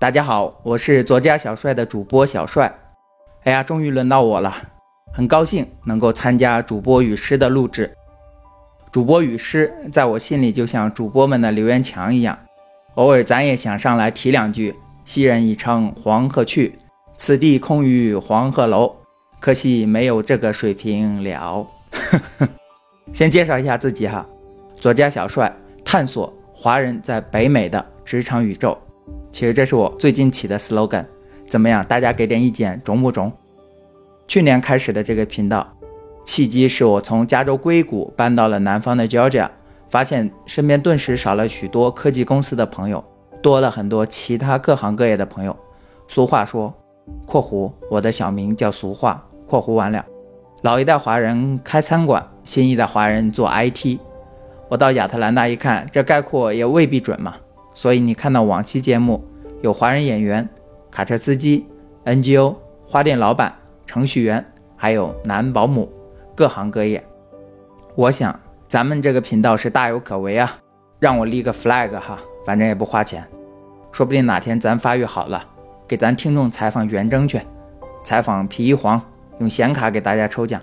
大家好，我是作家小帅的主播小帅。哎呀，终于轮到我了，很高兴能够参加主播与诗的录制。主播与诗在我心里就像主播们的留言墙一样，偶尔咱也想上来提两句。昔人已乘黄鹤去，此地空余黄鹤楼。可惜没有这个水平了。先介绍一下自己哈，作家小帅，探索华人在北美的职场宇宙。其实这是我最近起的 slogan，怎么样？大家给点意见，中不中？去年开始的这个频道，契机是我从加州硅谷搬到了南方的 Georgia，发现身边顿时少了许多科技公司的朋友，多了很多其他各行各业的朋友。俗话说（括弧我的小名叫俗话），括弧完了。老一代华人开餐馆，新一代华人做 IT。我到亚特兰大一看，这概括也未必准嘛。所以你看到往期节目有华人演员、卡车司机、NGO、花店老板、程序员，还有男保姆，各行各业。我想咱们这个频道是大有可为啊，让我立个 flag 哈，反正也不花钱，说不定哪天咱发育好了，给咱听众采访袁征去，采访皮一黄，用显卡给大家抽奖，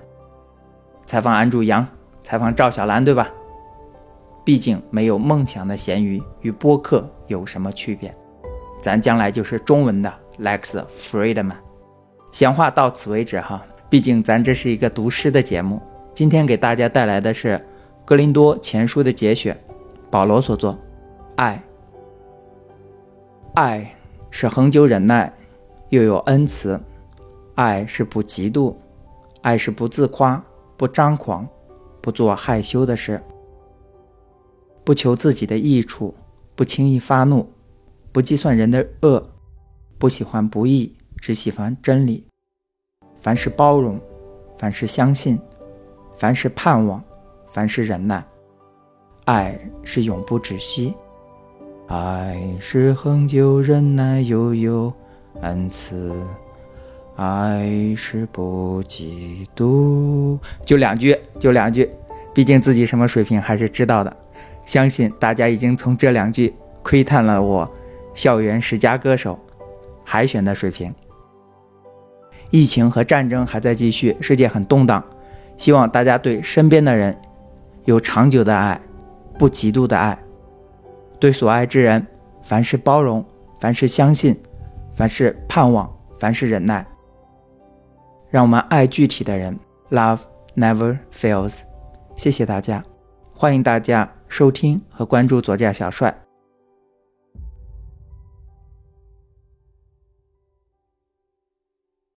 采访安住阳，采访赵小兰，对吧？毕竟没有梦想的咸鱼与播客有什么区别？咱将来就是中文的 Lex Friedman。闲话到此为止哈，毕竟咱这是一个读诗的节目。今天给大家带来的是《格林多前书》的节选，保罗所作。爱，爱是恒久忍耐，又有恩慈；爱是不嫉妒，爱是不自夸，不张狂，不做害羞的事。不求自己的益处，不轻易发怒，不计算人的恶，不喜欢不义，只喜欢真理。凡是包容，凡是相信，凡是盼望，凡是忍耐。爱是永不止息，爱是恒久忍耐，又有恩慈。爱是不嫉妒。就两句，就两句，毕竟自己什么水平还是知道的。相信大家已经从这两句窥探了我校园十佳歌手海选的水平。疫情和战争还在继续，世界很动荡，希望大家对身边的人有长久的爱，不嫉妒的爱。对所爱之人，凡事包容，凡事相信，凡事盼望，凡事忍耐。让我们爱具体的人，Love never fails。谢谢大家，欢迎大家。收听和关注左驾小帅。